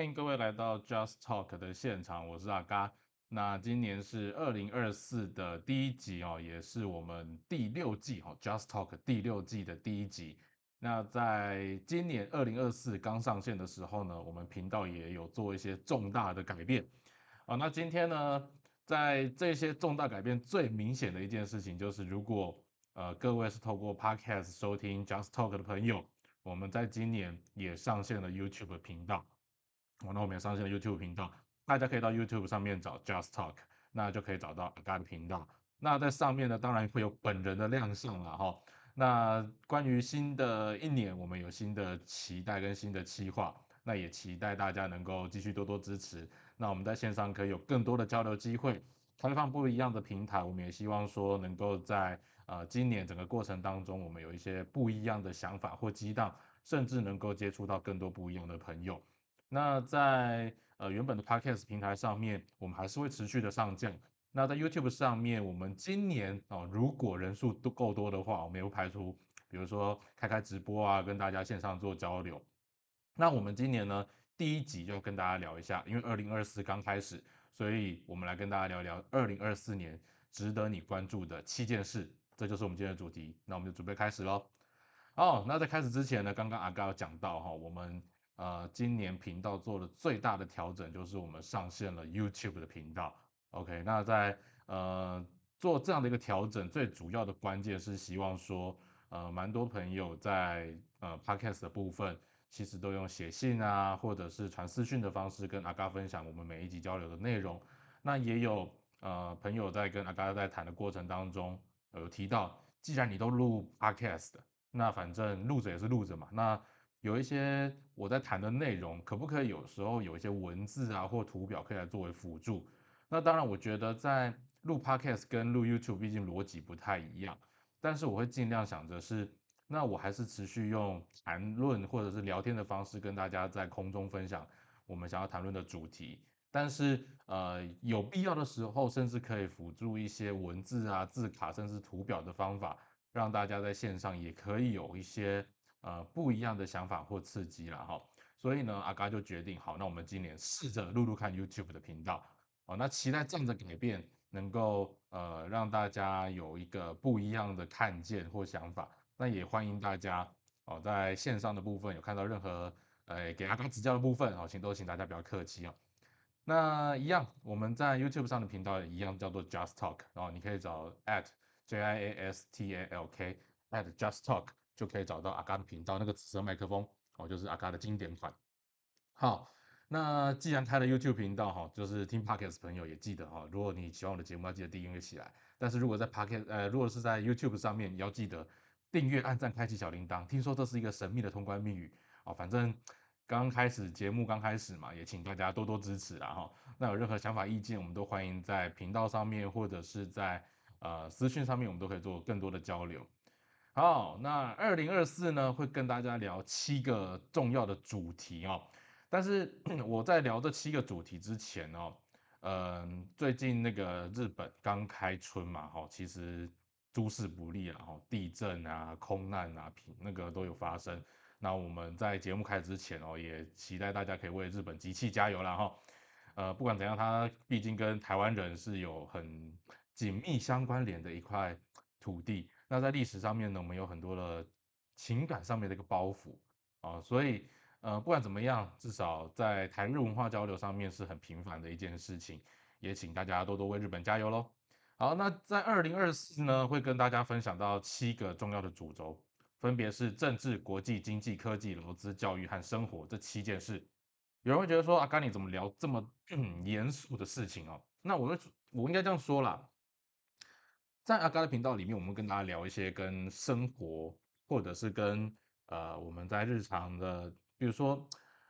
欢迎各位来到 Just Talk 的现场，我是阿嘎。那今年是二零二四的第一集哦，也是我们第六季哈 Just Talk 第六季的第一集。那在今年二零二四刚上线的时候呢，我们频道也有做一些重大的改变啊。那今天呢，在这些重大改变最明显的一件事情，就是如果呃各位是透过 Podcast 收听 Just Talk 的朋友，我们在今年也上线了 YouTube 频道。我，那我们也上线了 YouTube 频道，大家可以到 YouTube 上面找 Just Talk，那就可以找到阿甘频道。那在上面呢，当然会有本人的亮相了哈。那关于新的一年，我们有新的期待跟新的期划，那也期待大家能够继续多多支持。那我们在线上可以有更多的交流机会，开放不一样的平台。我们也希望说，能够在呃今年整个过程当中，我们有一些不一样的想法或激荡，甚至能够接触到更多不一样的朋友。那在呃原本的 Podcast 平台上面，我们还是会持续的上架。那在 YouTube 上面，我们今年哦，如果人数都够多的话，我们也不排除，比如说开开直播啊，跟大家线上做交流。那我们今年呢，第一集就跟大家聊一下，因为二零二四刚开始，所以我们来跟大家聊聊二零二四年值得你关注的七件事，这就是我们今天的主题。那我们就准备开始喽。哦，那在开始之前呢，刚刚阿高有讲到哈，我们。呃，今年频道做的最大的调整就是我们上线了 YouTube 的频道。OK，那在呃做这样的一个调整，最主要的关键是希望说，呃，蛮多朋友在呃 Podcast 的部分，其实都用写信啊，或者是传私讯的方式跟阿嘎分享我们每一集交流的内容。那也有呃朋友在跟阿嘎在谈的过程当中，有提到，既然你都录 Podcast，那反正录着也是录着嘛，那。有一些我在谈的内容，可不可以有时候有一些文字啊或图表可以来作为辅助？那当然，我觉得在录 podcast 跟录 YouTube，毕竟逻辑不太一样，但是我会尽量想着是，那我还是持续用谈论或者是聊天的方式跟大家在空中分享我们想要谈论的主题。但是呃，有必要的时候，甚至可以辅助一些文字啊、字卡，甚至图表的方法，让大家在线上也可以有一些。呃，不一样的想法或刺激了哈，所以呢，阿嘎就决定好，那我们今年试着录录看 YouTube 的频道哦，那期待这样的改变能够呃让大家有一个不一样的看见或想法，那也欢迎大家哦在线上的部分有看到任何呃给阿嘎指教的部分哦，请都请大家不要客气哦。那一样，我们在 YouTube 上的频道一样叫做 Just Talk，然后你可以找 at J I A S T A L K at Just Talk。就可以找到阿嘎的频道，那个紫色麦克风哦，就是阿嘎的经典款。好，那既然开了 YouTube 频道哈，就是听 Podcast 朋友也记得哈，如果你喜欢我的节目，要记得订阅起来。但是如果在 Podcast 呃，如果是在 YouTube 上面，你要记得订阅、按赞、开启小铃铛。听说这是一个神秘的通关密语哦。反正刚开始节目刚开始嘛，也请大家多多支持啊哈。那有任何想法意见，我们都欢迎在频道上面或者是在呃私讯上面，我们都可以做更多的交流。好，那二零二四呢，会跟大家聊七个重要的主题哦。但是 我在聊这七个主题之前哦，嗯，最近那个日本刚开春嘛，哈，其实诸事不利啊，哈，地震啊、空难啊，那个都有发生。那我们在节目开始之前哦，也期待大家可以为日本集气加油了哈。呃，不管怎样，它毕竟跟台湾人是有很紧密相关联的一块土地。那在历史上面呢，我们有很多的情感上面的一个包袱啊，所以呃，不管怎么样，至少在台日文化交流上面是很频繁的一件事情，也请大家多多为日本加油喽。好，那在二零二四呢，会跟大家分享到七个重要的主轴，分别是政治、国际、经济、科技、投资、教育和生活这七件事。有人会觉得说，阿甘你怎么聊这么 严肃的事情哦？那我我应该这样说啦。在阿嘎的频道里面，我们跟大家聊一些跟生活，或者是跟呃我们在日常的，比如说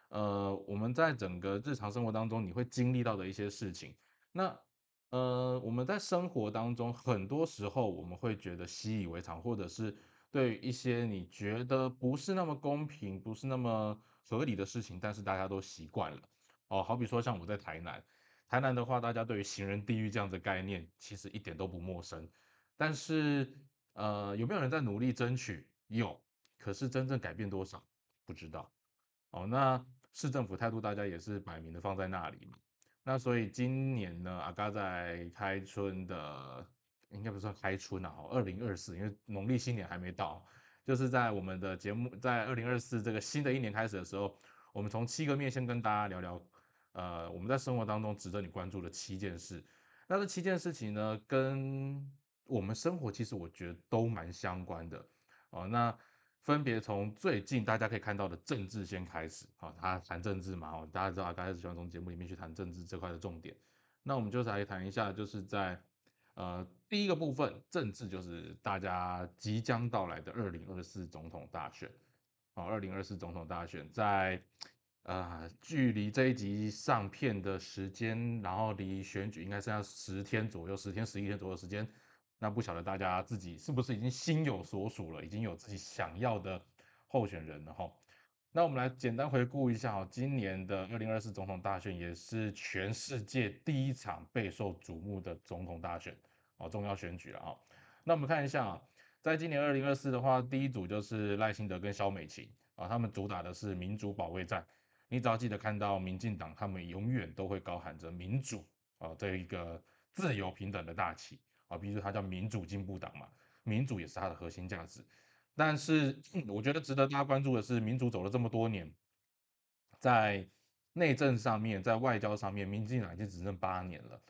呃我们在整个日常生活当中你会经历到的一些事情。那呃我们在生活当中很多时候我们会觉得习以为常，或者是对一些你觉得不是那么公平、不是那么合理的事情，但是大家都习惯了。哦，好比说像我在台南，台南的话，大家对于行人地狱这样的概念其实一点都不陌生。但是，呃，有没有人在努力争取？有，可是真正改变多少？不知道。哦，那市政府态度大家也是摆明的放在那里嘛。那所以今年呢，阿嘎在开春的，应该不算开春啊，二零二四，因为农历新年还没到，就是在我们的节目在二零二四这个新的一年开始的时候，我们从七个面先跟大家聊聊，呃，我们在生活当中值得你关注的七件事。那这七件事情呢，跟我们生活其实我觉得都蛮相关的哦。那分别从最近大家可以看到的政治先开始，好，他谈政治嘛，哦，大家知道他开始喜欢从节目里面去谈政治这块的重点。那我们就来谈一下，就是在呃第一个部分，政治就是大家即将到来的二零二四总统大选，哦，二零二四总统大选在呃距离这一集上片的时间，然后离选举应该剩下十天左右，十天十一天左右的时间。那不晓得大家自己是不是已经心有所属了，已经有自己想要的候选人了哈？那我们来简单回顾一下哈，今年的二零二四总统大选也是全世界第一场备受瞩目的总统大选哦，重要选举了啊。那我们看一下啊，在今年二零二四的话，第一组就是赖清德跟萧美琴啊，他们主打的是民主保卫战。你只要记得看到民进党，他们永远都会高喊着民主啊这一个自由平等的大旗。啊，比如说它叫民主进步党嘛，民主也是它的核心价值。但是我觉得值得大家关注的是，民主走了这么多年，在内政上面，在外交上面，民进党已经只剩八年了。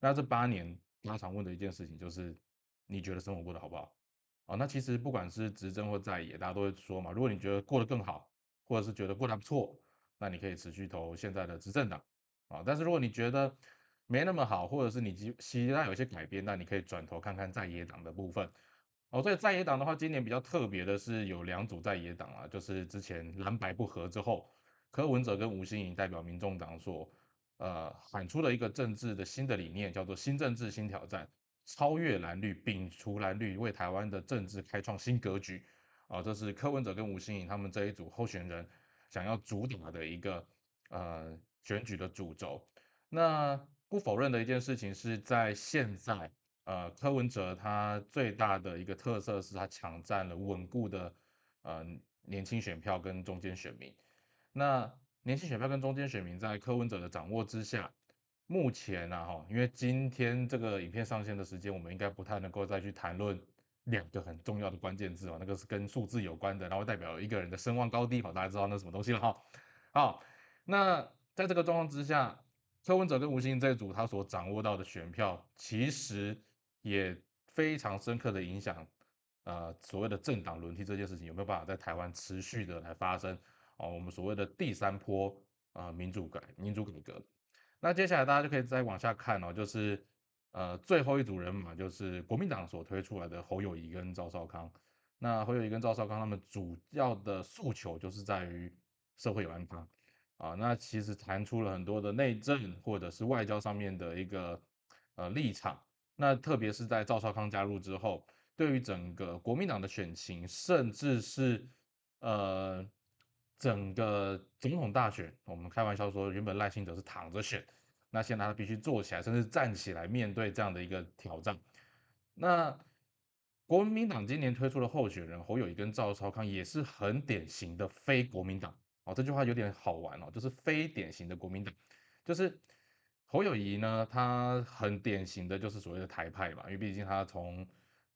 那这八年，大家常问的一件事情就是，你觉得生活过得好不好？啊，那其实不管是执政或在野，大家都会说嘛，如果你觉得过得更好，或者是觉得过得不错，那你可以持续投现在的执政党。啊，但是如果你觉得，没那么好，或者是你希希望有一些改变，那你可以转头看看在野党的部分。哦，所以在野党的话，今年比较特别的是有两组在野党啊，就是之前蓝白不合之后，柯文哲跟吴欣颖代表民众党所呃喊出了一个政治的新的理念，叫做新政治新挑战，超越蓝绿，摒除蓝绿，为台湾的政治开创新格局。啊，这是柯文哲跟吴欣颖他们这一组候选人想要主打的一个呃选举的主轴。那不否认的一件事情是在现在，呃，柯文哲他最大的一个特色是他抢占了稳固的呃年轻选票跟中间选民。那年轻选票跟中间选民在柯文哲的掌握之下，目前呢哈，因为今天这个影片上线的时间，我们应该不太能够再去谈论两个很重要的关键字哦，那个是跟数字有关的，然后代表一个人的声望高低，好，大家知道那什么东西了哈。好，那在这个状况之下。柯文哲跟吴欣这一组，他所掌握到的选票，其实也非常深刻的影响，呃，所谓的政党轮替这件事情有没有办法在台湾持续的来发生？哦，我们所谓的第三波啊民主改民主改革。那接下来大家就可以再往下看哦，就是呃最后一组人马，就是国民党所推出来的侯友谊跟赵少康。那侯友谊跟赵少康他们主要的诉求就是在于社会有安康。啊，那其实谈出了很多的内政或者是外交上面的一个呃立场。那特别是在赵少康加入之后，对于整个国民党的选情，甚至是呃整个总统大选，我们开玩笑说，原本赖清德是躺着选，那现在他必须坐起来，甚至站起来面对这样的一个挑战。那国民党今年推出的候选人侯友谊跟赵少康，也是很典型的非国民党。哦，这句话有点好玩哦，就是非典型的国民党，就是侯友谊呢，他很典型的就是所谓的台派嘛，因为毕竟他从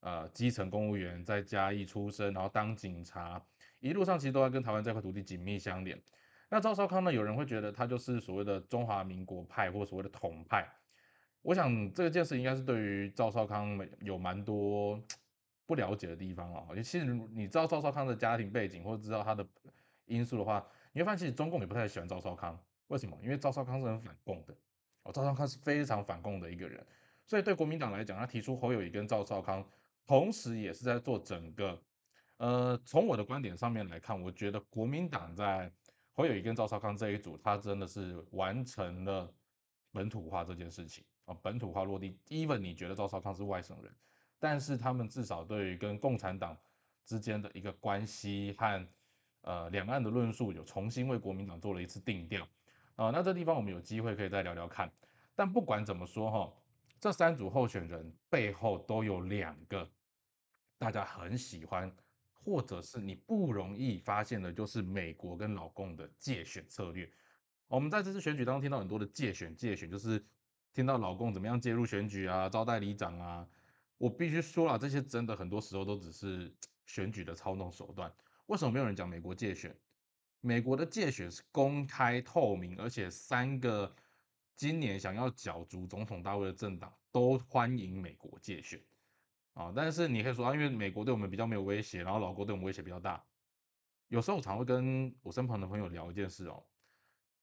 呃基层公务员在嘉义出身，然后当警察，一路上其实都在跟台湾这块土地紧密相连。那赵少康呢，有人会觉得他就是所谓的中华民国派或所谓的统派。我想这个件事应该是对于赵少康有蛮多不了解的地方啊。其实你知道赵少康的家庭背景或者知道他的因素的话，你会发现，其实中共也不太喜欢赵少康，为什么？因为赵少康是很反共的，哦，赵少康是非常反共的一个人，所以对国民党来讲，他提出侯友谊跟赵少康，同时也是在做整个，呃，从我的观点上面来看，我觉得国民党在侯友谊跟赵少康这一组，他真的是完成了本土化这件事情啊，本土化落地。even 你觉得赵少康是外省人，但是他们至少对于跟共产党之间的一个关系和呃，两岸的论述有重新为国民党做了一次定调，啊，那这地方我们有机会可以再聊聊看。但不管怎么说哈，这三组候选人背后都有两个大家很喜欢或者是你不容易发现的，就是美国跟老共的借选策略。我们在这次选举当中听到很多的借选，借选就是听到老共怎么样介入选举啊，招待里长啊。我必须说了，这些真的很多时候都只是选举的操弄手段。为什么没有人讲美国借选？美国的借选是公开透明，而且三个今年想要角逐总统大位的政党都欢迎美国借选啊。但是你可以说啊，因为美国对我们比较没有威胁，然后老国对我们威胁比较大。有时候我常会跟我身旁的朋友聊一件事哦。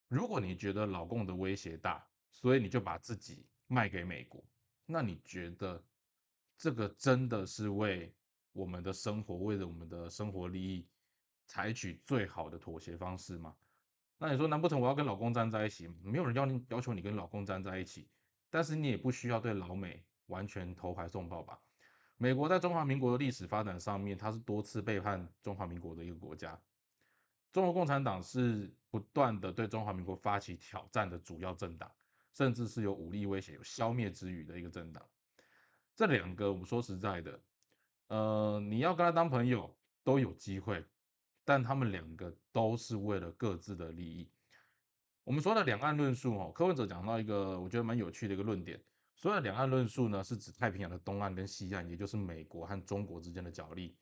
如果你觉得老共的威胁大，所以你就把自己卖给美国，那你觉得这个真的是为我们的生活，为了我们的生活利益，采取最好的妥协方式吗？那你说，难不成我要跟老公站在一起？没有人要你要求你跟老公站在一起，但是你也不需要对老美完全投怀送抱吧？美国在中华民国的历史发展上面，它是多次背叛中华民国的一个国家。中国共产党是不断的对中华民国发起挑战的主要政党，甚至是有武力威胁、有消灭之语的一个政党。这两个，我们说实在的，呃，你要跟他当朋友都有机会，但他们两个都是为了各自的利益。我们说的两岸论述，哦，柯文哲讲到一个我觉得蛮有趣的一个论点，所谓两岸论述呢，是指太平洋的东岸跟西岸，也就是美国和中国之间的角力。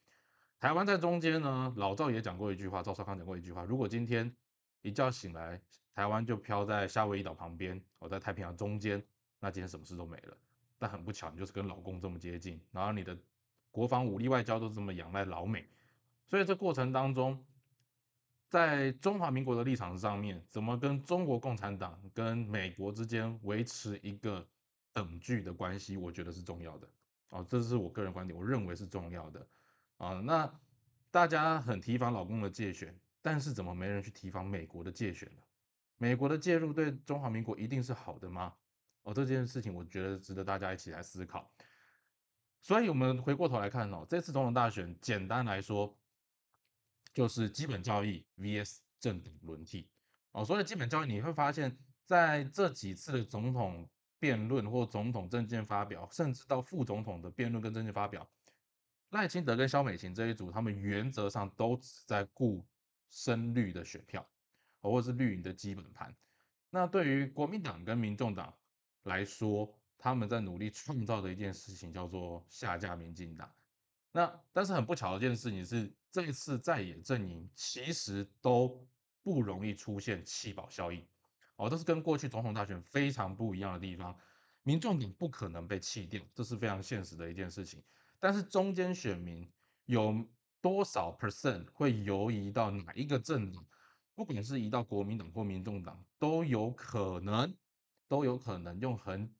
台湾在中间呢，老赵也讲过一句话，赵少康讲过一句话：如果今天一觉醒来，台湾就飘在夏威夷岛旁边，我在太平洋中间，那今天什么事都没了。但很不巧，你就是跟老公这么接近，然后你的国防武力外交都这么仰赖老美，所以这过程当中，在中华民国的立场上面，怎么跟中国共产党跟美国之间维持一个等距的关系，我觉得是重要的。哦，这是我个人观点，我认为是重要的。啊，那大家很提防老公的借选，但是怎么没人去提防美国的借选呢？美国的介入对中华民国一定是好的吗？哦，这件事情我觉得值得大家一起来思考。所以，我们回过头来看哦，这次总统大选，简单来说就是基本教义 vs 政党轮替。哦，所以基本教义你会发现在这几次的总统辩论或总统政见发表，甚至到副总统的辩论跟政见发表。赖清德跟萧美琴这一组，他们原则上都只在顾深绿的选票，或者是绿营的基本盘。那对于国民党跟民众党来说，他们在努力创造的一件事情叫做下架民进党。那但是很不巧的一件事情是，这一次在野阵营其实都不容易出现弃保效应，哦，这是跟过去总统大选非常不一样的地方。民众党不可能被弃掉，这是非常现实的一件事情。但是中间选民有多少 percent 会游移到哪一个政党？不管是移到国民党或民众党，都有可能，都有可能用很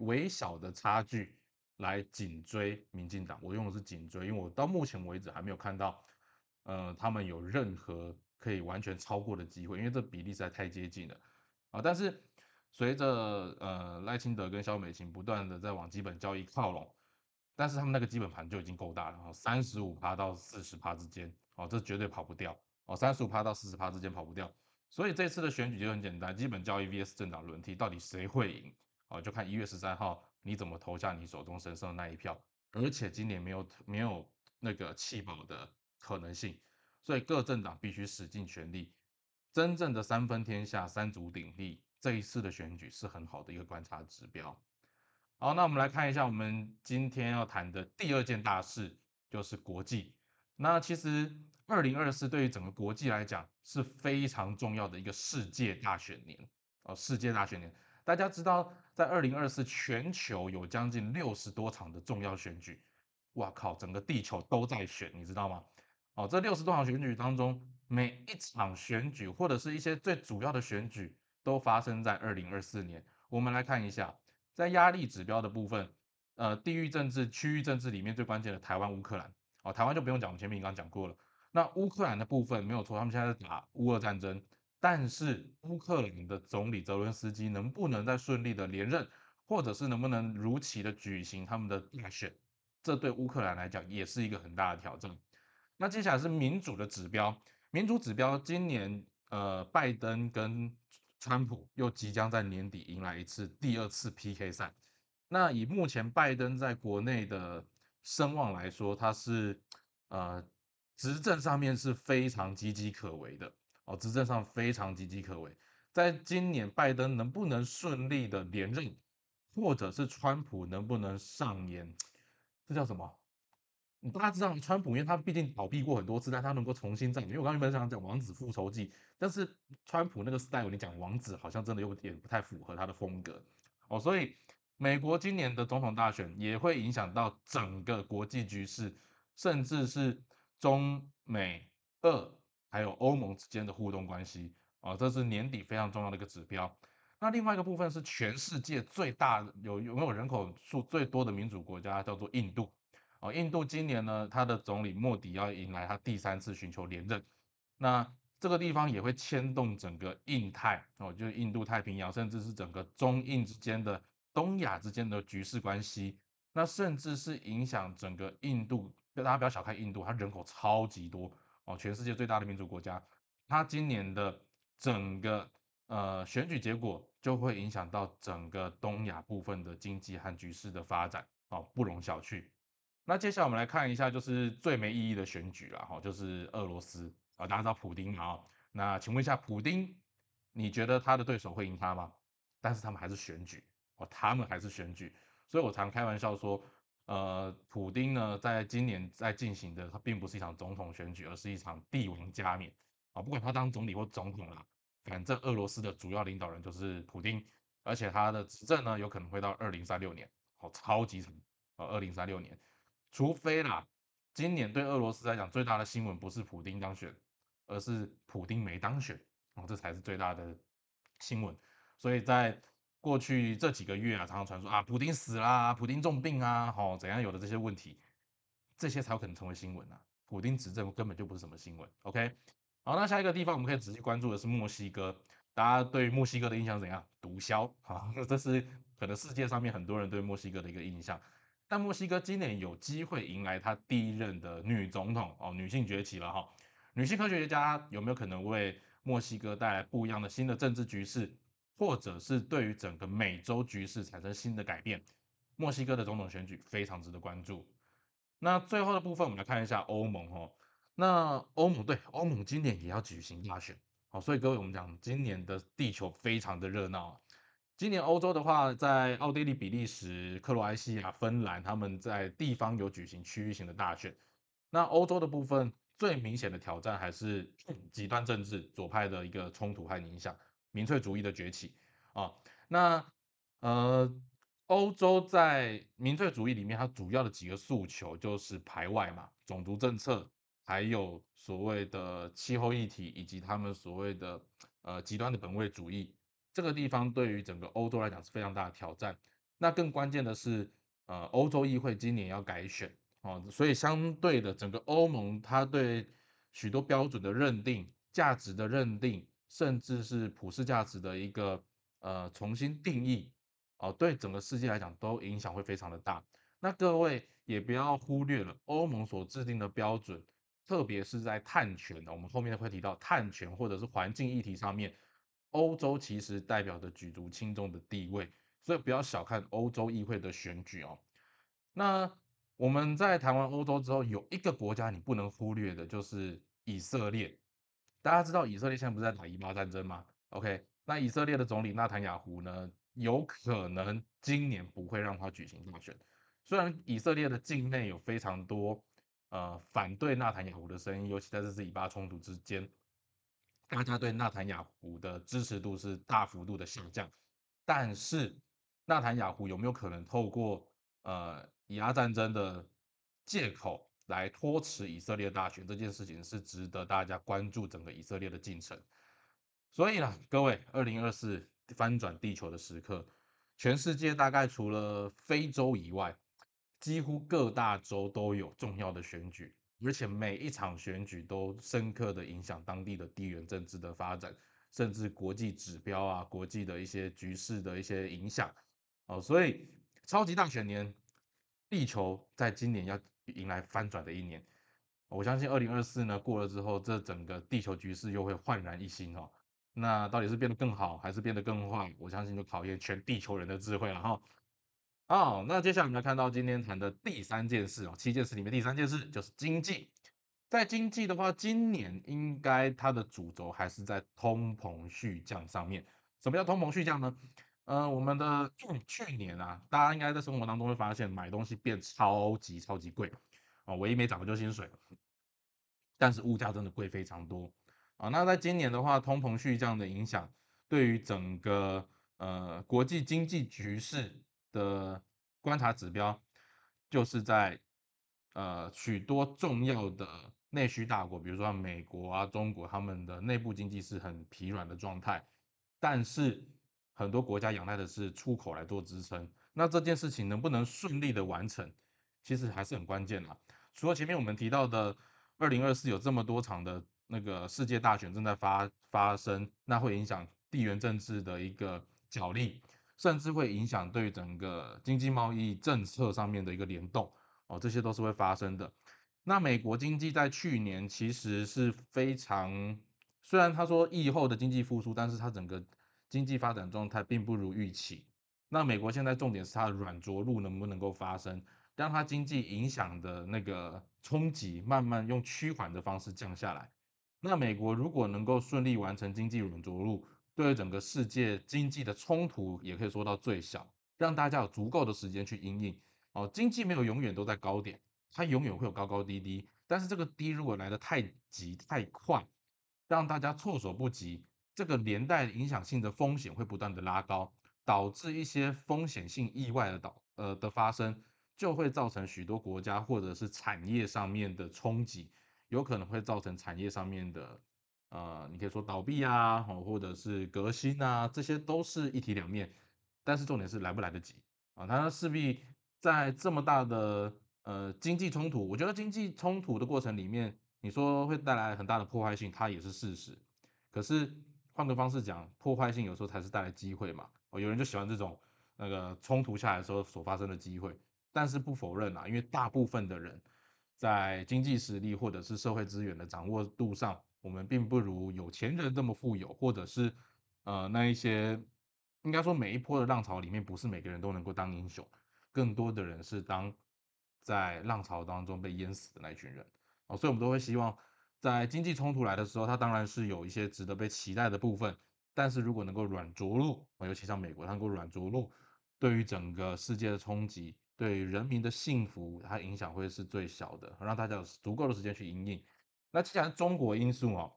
微小的差距来紧追民进党。我用的是紧追，因为我到目前为止还没有看到，呃，他们有任何可以完全超过的机会，因为这比例实在太接近了啊。但是随着呃赖清德跟萧美琴不断的在往基本交易靠拢。但是他们那个基本盘就已经够大了哈，三十五趴到四十趴之间，哦，这绝对跑不掉哦，三十五趴到四十趴之间跑不掉。所以这次的选举就很简单，基本交易 VS 政党轮替，到底谁会赢？哦，就看一月十三号你怎么投下你手中神圣的那一票。而且今年没有没有那个弃保的可能性，所以各政党必须使尽全力，真正的三分天下、三足鼎立。这一次的选举是很好的一个观察指标。好，那我们来看一下我们今天要谈的第二件大事，就是国际。那其实二零二四对于整个国际来讲是非常重要的一个世界大选年哦，世界大选年。大家知道，在二零二四全球有将近六十多场的重要选举，哇靠，整个地球都在选，你知道吗？哦，这六十多场选举当中，每一场选举或者是一些最主要的选举都发生在二零二四年。我们来看一下。在压力指标的部分，呃，地域政治、区域政治里面最关键的台湾、乌克兰，哦，台湾就不用讲，我们前面刚刚讲过了。那乌克兰的部分没有错，他们现在在打乌俄战争，但是乌克兰的总理泽伦斯基能不能再顺利的连任，或者是能不能如期的举行他们的大选，这对乌克兰来讲也是一个很大的挑战。那接下来是民主的指标，民主指标今年，呃，拜登跟川普又即将在年底迎来一次第二次 PK 赛。那以目前拜登在国内的声望来说，他是呃执政上面是非常岌岌可危的哦，执政上非常岌岌可危。在今年拜登能不能顺利的连任，或者是川普能不能上演，这叫什么？大家知道川普，因为他毕竟倒闭过很多次，但他能够重新站。因为我刚原本想讲王子复仇记，但是川普那个 style，你讲王子好像真的有点不太符合他的风格哦。所以美国今年的总统大选也会影响到整个国际局势，甚至是中美俄还有欧盟之间的互动关系啊，这是年底非常重要的一个指标。那另外一个部分是全世界最大有有没有人口数最多的民主国家，叫做印度。哦，印度今年呢，他的总理莫迪要迎来他第三次寻求连任，那这个地方也会牵动整个印太哦，就是印度太平洋，甚至是整个中印之间的东亚之间的局势关系，那甚至是影响整个印度。大家不要小看印度，它人口超级多哦，全世界最大的民主国家，它今年的整个呃选举结果就会影响到整个东亚部分的经济和局势的发展哦，不容小觑。那接下来我们来看一下，就是最没意义的选举了哈，就是俄罗斯啊，大家知道普丁嘛？那请问一下，普丁，你觉得他的对手会赢他吗？但是他们还是选举哦，他们还是选举，所以我常开玩笑说，呃，普丁呢，在今年在进行的，它并不是一场总统选举，而是一场帝王加冕啊，不管他当总理或总统啦，反正俄罗斯的主要领导人就是普丁，而且他的执政呢，有可能会到二零三六年，哦，超级长哦，二零三六年。除非啦，今年对俄罗斯来讲最大的新闻不是普丁当选，而是普丁没当选哦，这才是最大的新闻。所以在过去这几个月啊，常常传说啊，普丁死啦，普丁重病啊，好怎样有的这些问题，这些才有可能成为新闻啊。普丁执政根本就不是什么新闻。OK，好，那下一个地方我们可以仔细关注的是墨西哥，大家对墨西哥的印象怎样？毒枭啊，这是可能世界上面很多人对墨西哥的一个印象。但墨西哥今年有机会迎来他第一任的女总统哦，女性崛起了哈。女性科学家有没有可能为墨西哥带来不一样的新的政治局势，或者是对于整个美洲局势产生新的改变？墨西哥的总统选举非常值得关注。那最后的部分，我们来看一下欧盟哦。那欧盟对欧盟今年也要举行大选哦，所以各位我们讲今年的地球非常的热闹。今年欧洲的话，在奥地利、比利时、克罗埃西亚、芬兰，他们在地方有举行区域型的大选。那欧洲的部分最明显的挑战还是 极端政治、左派的一个冲突和影响，民粹主义的崛起啊。那呃，欧洲在民粹主义里面，它主要的几个诉求就是排外嘛，种族政策，还有所谓的气候议题，以及他们所谓的呃极端的本位主义。这个地方对于整个欧洲来讲是非常大的挑战。那更关键的是，呃，欧洲议会今年要改选哦，所以相对的，整个欧盟它对许多标准的认定、价值的认定，甚至是普世价值的一个呃重新定义哦，对整个世界来讲都影响会非常的大。那各位也不要忽略了欧盟所制定的标准，特别是在碳权的，我们后面会提到碳权或者是环境议题上面。欧洲其实代表着举足轻重的地位，所以不要小看欧洲议会的选举哦。那我们在谈完欧洲之后，有一个国家你不能忽略的，就是以色列。大家知道以色列现在不是在打以巴战争吗？OK，那以色列的总理纳坦雅胡呢，有可能今年不会让他举行大选。虽然以色列的境内有非常多呃反对纳坦雅胡的声音，尤其在这次以巴冲突之间。大家对纳坦雅胡的支持度是大幅度的下降，但是纳坦雅胡有没有可能透过呃以阿战争的借口来拖迟以色列大选这件事情是值得大家关注整个以色列的进程。所以呢，各位，二零二四翻转地球的时刻，全世界大概除了非洲以外，几乎各大洲都有重要的选举。而且每一场选举都深刻的影响当地的地缘政治的发展，甚至国际指标啊、国际的一些局势的一些影响哦。所以超级大选年，地球在今年要迎来翻转的一年。我相信二零二四呢过了之后，这整个地球局势又会焕然一新哦。那到底是变得更好，还是变得更坏？我相信就考验全地球人的智慧了哈。好，那接下来我们来看到今天谈的第三件事哦，七件事里面第三件事就是经济。在经济的话，今年应该它的主轴还是在通膨续降上面。什么叫通膨续降呢？呃，我们的 去年啊，大家应该在生活当中会发现买东西变超级超级贵啊，唯一没涨的就薪水，但是物价真的贵非常多啊。那在今年的话，通膨续降的影响，对于整个呃国际经济局势的观察指标，就是在呃许多重要的内需大国，比如说美国啊、中国，他们的内部经济是很疲软的状态，但是很多国家仰赖的是出口来做支撑。那这件事情能不能顺利的完成，其实还是很关键的。除了前面我们提到的，二零二四有这么多场的那个世界大选正在发发生，那会影响地缘政治的一个角力，甚至会影响对整个经济贸易政策上面的一个联动哦，这些都是会发生的。那美国经济在去年其实是非常，虽然他说疫后的经济复苏，但是它整个经济发展状态并不如预期。那美国现在重点是它的软着陆能不能够发生，让它经济影响的那个冲击慢慢用趋缓的方式降下来。那美国如果能够顺利完成经济软着陆，对于整个世界经济的冲突也可以说到最小，让大家有足够的时间去应应。哦，经济没有永远都在高点，它永远会有高高低低。但是这个低如果来的太急太快，让大家措手不及，这个连带影响性的风险会不断的拉高。导致一些风险性意外的导呃的发生，就会造成许多国家或者是产业上面的冲击，有可能会造成产业上面的呃，你可以说倒闭啊，或者是革新啊，这些都是一体两面。但是重点是来不来得及啊？它势必在这么大的呃经济冲突，我觉得经济冲突的过程里面，你说会带来很大的破坏性，它也是事实。可是换个方式讲，破坏性有时候才是带来机会嘛。哦，有人就喜欢这种那个冲突下来的时候所发生的机会，但是不否认啊，因为大部分的人在经济实力或者是社会资源的掌握度上，我们并不如有钱人这么富有，或者是呃那一些应该说每一波的浪潮里面，不是每个人都能够当英雄，更多的人是当在浪潮当中被淹死的那一群人。哦，所以我们都会希望在经济冲突来的时候，它当然是有一些值得被期待的部分。但是如果能够软着陆，尤其像美国，它能够软着陆，对于整个世界的冲击，对人民的幸福，它影响会是最小的，让大家有足够的时间去应应。那既然中国因素哦，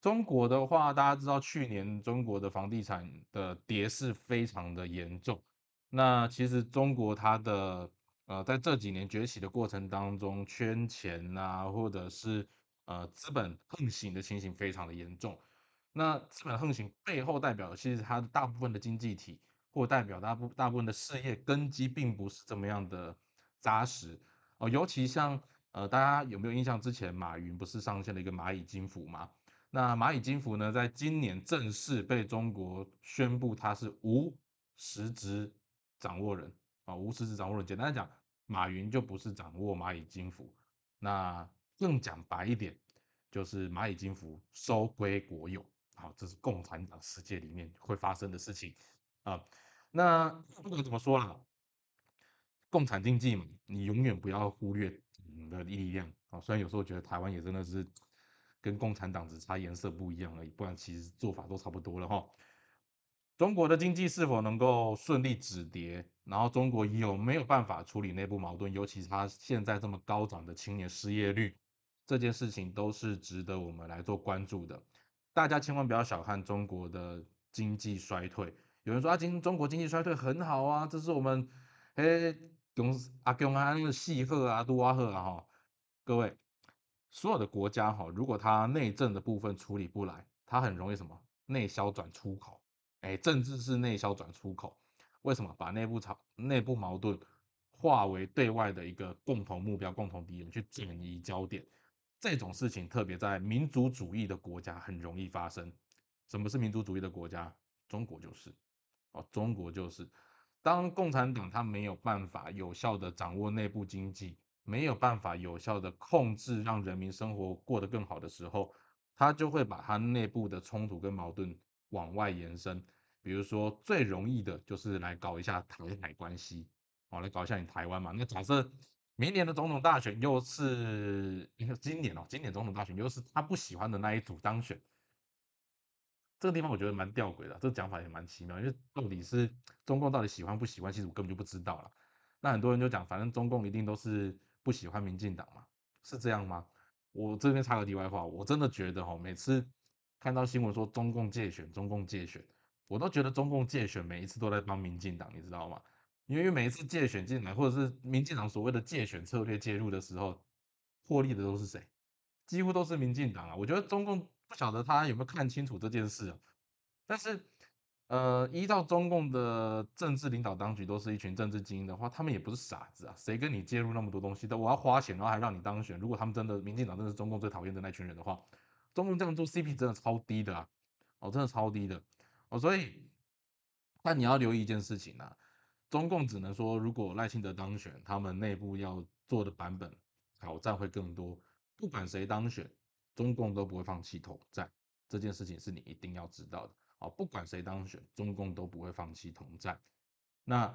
中国的话，大家知道去年中国的房地产的跌势非常的严重。那其实中国它的呃在这几年崛起的过程当中，圈钱啊，或者是呃资本横行的情形非常的严重。那资本横行背后代表，其实它的大部分的经济体，或代表大部大部分的事业根基，并不是这么样的扎实哦。尤其像呃，大家有没有印象？之前马云不是上线了一个蚂蚁金服吗？那蚂蚁金服呢，在今年正式被中国宣布它是无实质掌握人啊，无实质掌握人。简单讲，马云就不是掌握蚂蚁金服。那更讲白一点，就是蚂蚁金服收归国有。好，这是共产党世界里面会发生的事情啊。那不 管怎么说啦，共产经济嘛，你永远不要忽略的力量啊。虽然有时候觉得台湾也真的是跟共产党只差颜色不一样而已，不然其实做法都差不多了哈。中国的经济是否能够顺利止跌？然后中国有没有办法处理内部矛盾？尤其是它现在这么高涨的青年失业率，这件事情都是值得我们来做关注的。大家千万不要小看中国的经济衰退。有人说啊，今中国经济衰退很好啊，这是我们诶，公阿公啊那个细鹤啊、杜阿鹤啊哈。各位，所有的国家哈，如果它内政的部分处理不来，它很容易什么内销转出口。哎，政治是内销转出口。为什么？把内部吵内部矛盾化为对外的一个共同目标、共同敌人，去转移焦点。这种事情特别在民族主义的国家很容易发生。什么是民族主义的国家？中国就是，哦，中国就是。当共产党他没有办法有效的掌握内部经济，没有办法有效的控制让人民生活过得更好的时候，他就会把他内部的冲突跟矛盾往外延伸。比如说最容易的就是来搞一下台海关系，哦，来搞一下你台湾嘛。那假设。明年的总统大选又是今年哦，今年总统大选又是他不喜欢的那一组当选。这个地方我觉得蛮吊诡的，这个讲法也蛮奇妙，因为到底是中共到底喜欢不喜欢，其实我根本就不知道了。那很多人就讲，反正中共一定都是不喜欢民进党嘛，是这样吗？我这边插个题外话，我真的觉得哈，每次看到新闻说中共借选，中共借选，我都觉得中共借选每一次都在帮民进党，你知道吗？因为每一次借选进来，或者是民进党所谓的借选策略介入的时候，获利的都是谁？几乎都是民进党啊！我觉得中共。不晓得他有没有看清楚这件事啊？但是，呃，依照中共的政治领导当局都是一群政治精英的话，他们也不是傻子啊！谁跟你介入那么多东西的？我要花钱，然后还让你当选。如果他们真的，民进党真的是中共最讨厌的那群人的话，中共这样做 CP 真的超低的啊！哦，真的超低的哦。所以，但你要留意一件事情啊，中共只能说，如果赖清德当选，他们内部要做的版本挑战会更多。不管谁当选。中共都不会放弃统战，这件事情是你一定要知道的。好，不管谁当选，中共都不会放弃统战。那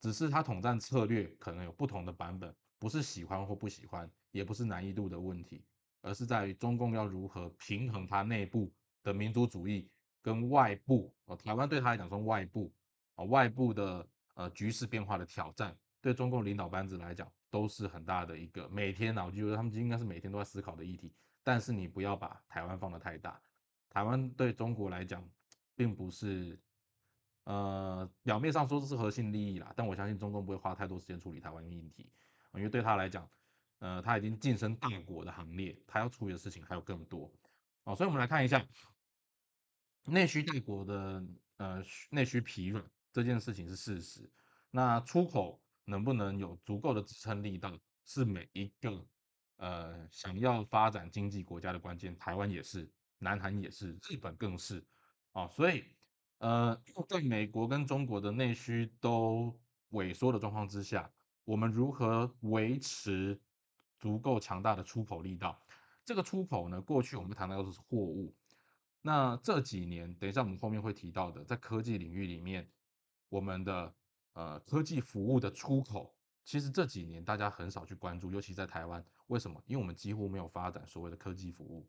只是他统战策略可能有不同的版本，不是喜欢或不喜欢，也不是难易度的问题，而是在于中共要如何平衡它内部的民族主义跟外部。哦，台湾对他来讲说外部，啊，外部的呃局势变化的挑战，对中共领导班子来讲都是很大的一个每天啊，我觉得他们应该是每天都在思考的议题。但是你不要把台湾放得太大，台湾对中国来讲，并不是，呃，表面上说这是核心利益啦，但我相信中共不会花太多时间处理台湾议题，因为对他来讲，呃，他已经晋升大国的行列，他要处理的事情还有更多，哦，所以我们来看一下，内需大国的呃内需疲软这件事情是事实，那出口能不能有足够的支撑力道，是每一个。呃，想要发展经济国家的关键，台湾也是，南韩也是，日本更是，啊，所以，呃，在美国跟中国的内需都萎缩的状况之下，我们如何维持足够强大的出口力道？这个出口呢，过去我们谈到的是货物，那这几年，等一下我们后面会提到的，在科技领域里面，我们的呃科技服务的出口。其实这几年大家很少去关注，尤其在台湾，为什么？因为我们几乎没有发展所谓的科技服务。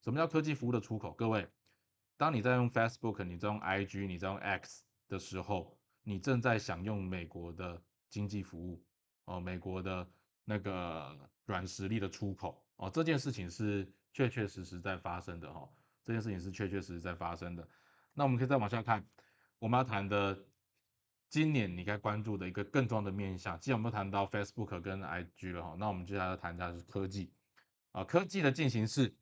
什么叫科技服务的出口？各位，当你在用 Facebook、你在用 IG、你在用 X 的时候，你正在享用美国的经济服务哦，美国的那个软实力的出口哦，这件事情是确确实实在发生的哈，这件事情是确确实实在发生的。那我们可以再往下看，我们要谈的。今年你该关注的一个更重要的面向，既然我们谈到 Facebook 跟 IG 了哈，那我们接下来要谈一下是科技啊，科技的进行式，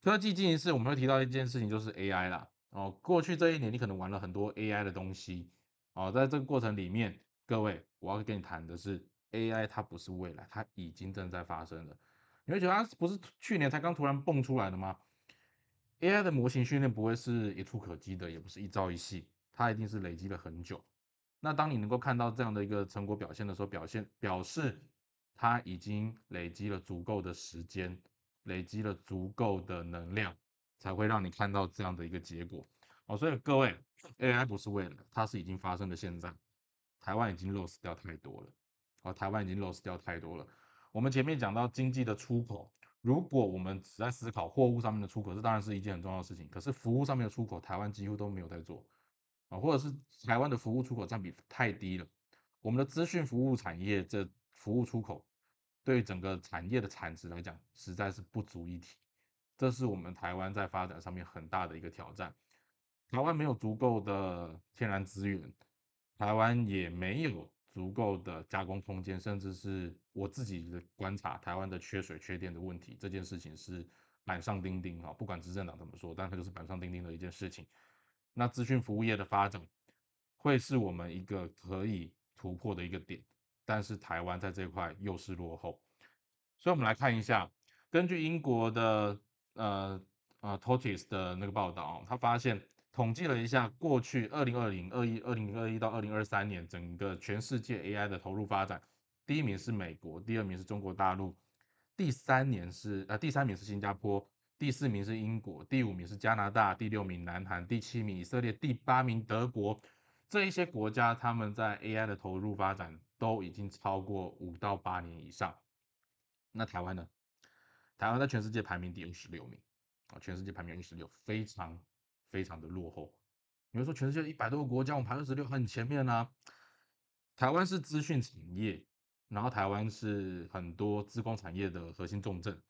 科技进行式我们会提到一件事情就是 AI 啦哦，过去这一年你可能玩了很多 AI 的东西哦，在这个过程里面，各位我要跟你谈的是 AI 它不是未来，它已经正在发生了，你会觉得它不是去年才刚突然蹦出来的吗？AI 的模型训练不会是一触可及的，也不是一朝一夕，它一定是累积了很久。那当你能够看到这样的一个成果表现的时候，表现表示它已经累积了足够的时间，累积了足够的能量，才会让你看到这样的一个结果。哦，所以各位，AI 不是为了，它是已经发生的现在。台湾已经 loss 掉太多了，哦，台湾已经 loss 掉太多了。我们前面讲到经济的出口，如果我们只在思考货物上面的出口，这当然是一件很重要的事情。可是服务上面的出口，台湾几乎都没有在做。啊，或者是台湾的服务出口占比太低了，我们的资讯服务产业这服务出口，对整个产业的产值来讲，实在是不足一提。这是我们台湾在发展上面很大的一个挑战。台湾没有足够的天然资源，台湾也没有足够的加工空间，甚至是我自己的观察，台湾的缺水缺电的问题，这件事情是板上钉钉啊，不管执政党怎么说，但它就是板上钉钉的一件事情。那资讯服务业的发展会是我们一个可以突破的一个点，但是台湾在这块又是落后，所以我们来看一下，根据英国的呃呃 Totis 的那个报道，他发现统计了一下过去二零二零二一二零二一到二零二三年整个全世界 AI 的投入发展，第一名是美国，第二名是中国大陆，第三年是呃第三名是新加坡。第四名是英国，第五名是加拿大，第六名南韩，第七名以色列，第八名德国。这一些国家他们在 AI 的投入发展都已经超过五到八年以上。那台湾呢？台湾在全世界排名第二十六名啊，全世界排名二十六，非常非常的落后。你会说全世界一百多个国家，我们排二十六，很前面啊。台湾是资讯产业，然后台湾是很多资工产业的核心重镇。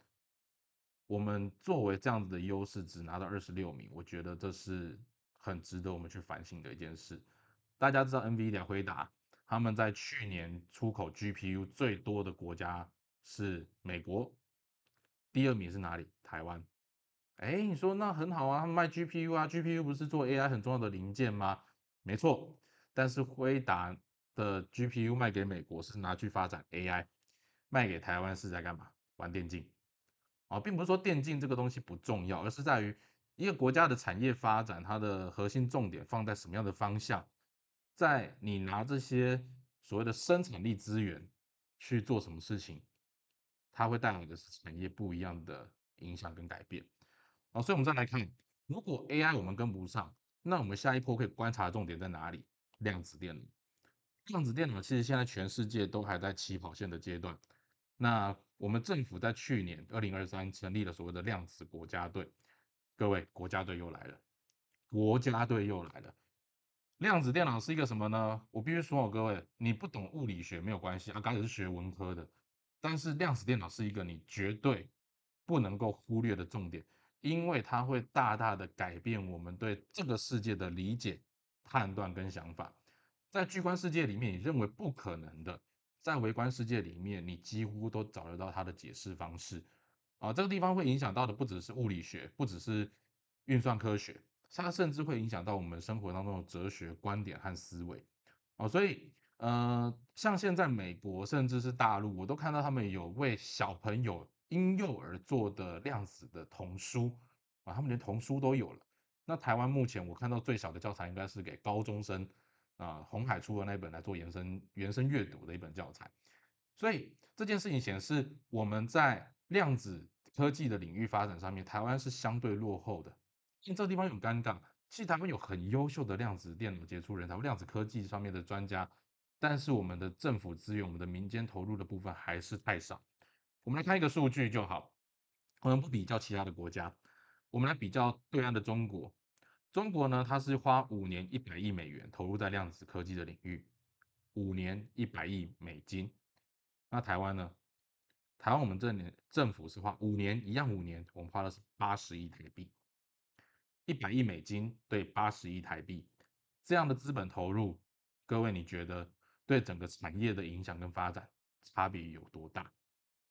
我们作为这样子的优势，只拿到二十六名，我觉得这是很值得我们去反省的一件事。大家知道，NVIDIA 辉达他们在去年出口 GPU 最多的国家是美国，第二名是哪里？台湾。哎，你说那很好啊，他们卖 GPU 啊，GPU 不是做 AI 很重要的零件吗？没错，但是辉达的 GPU 卖给美国是拿去发展 AI，卖给台湾是在干嘛？玩电竞。啊，并不是说电竞这个东西不重要，而是在于一个国家的产业发展，它的核心重点放在什么样的方向，在你拿这些所谓的生产力资源去做什么事情，它会带来的是产业不一样的影响跟改变。啊，所以我们再来看，如果 AI 我们跟不上，那我们下一波可以观察的重点在哪里？量子电脑。量子电脑其实现在全世界都还在起跑线的阶段。那我们政府在去年二零二三成立了所谓的量子国家队，各位国家队又来了，国家队又来了。量子电脑是一个什么呢？我必须说哦，各位，你不懂物理学没有关系啊，刚才是学文科的，但是量子电脑是一个你绝对不能够忽略的重点，因为它会大大的改变我们对这个世界的理解、判断跟想法。在巨观世界里面，你认为不可能的。在微观世界里面，你几乎都找得到它的解释方式啊。这个地方会影响到的不只是物理学，不只是运算科学，它甚至会影响到我们生活当中的哲学观点和思维啊。所以，呃，像现在美国甚至是大陆，我都看到他们有为小朋友婴幼儿做的量子的童书啊，他们连童书都有了。那台湾目前我看到最小的教材应该是给高中生。啊，红海出的那一本来做延伸原生阅读的一本教材，所以这件事情显示我们在量子科技的领域发展上面，台湾是相对落后的。因为这个地方有尴尬，其实台湾有很优秀的量子电脑杰出人才，量子科技上面的专家，但是我们的政府资源、我们的民间投入的部分还是太少。我们来看一个数据就好，我们不比较其他的国家，我们来比较对岸的中国。中国呢，它是花五年一百亿美元投入在量子科技的领域，五年一百亿美金。那台湾呢？台湾我们这年政府是花五年一样五年，我们花的是八十亿台币，一百亿美金对八十亿台币这样的资本投入，各位你觉得对整个产业的影响跟发展差别有多大？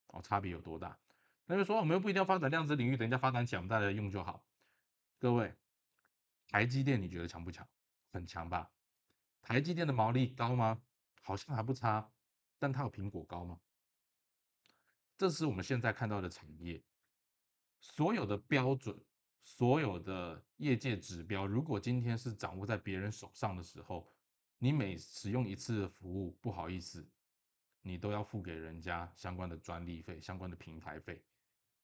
哦，差别有多大？那就说我们又不一定要发展量子领域，等一下发展起来，我们再来用就好。各位。台积电你觉得强不强？很强吧？台积电的毛利高吗？好像还不差，但它有苹果高吗？这是我们现在看到的产业，所有的标准，所有的业界指标，如果今天是掌握在别人手上的时候，你每使用一次服务，不好意思，你都要付给人家相关的专利费、相关的平台费。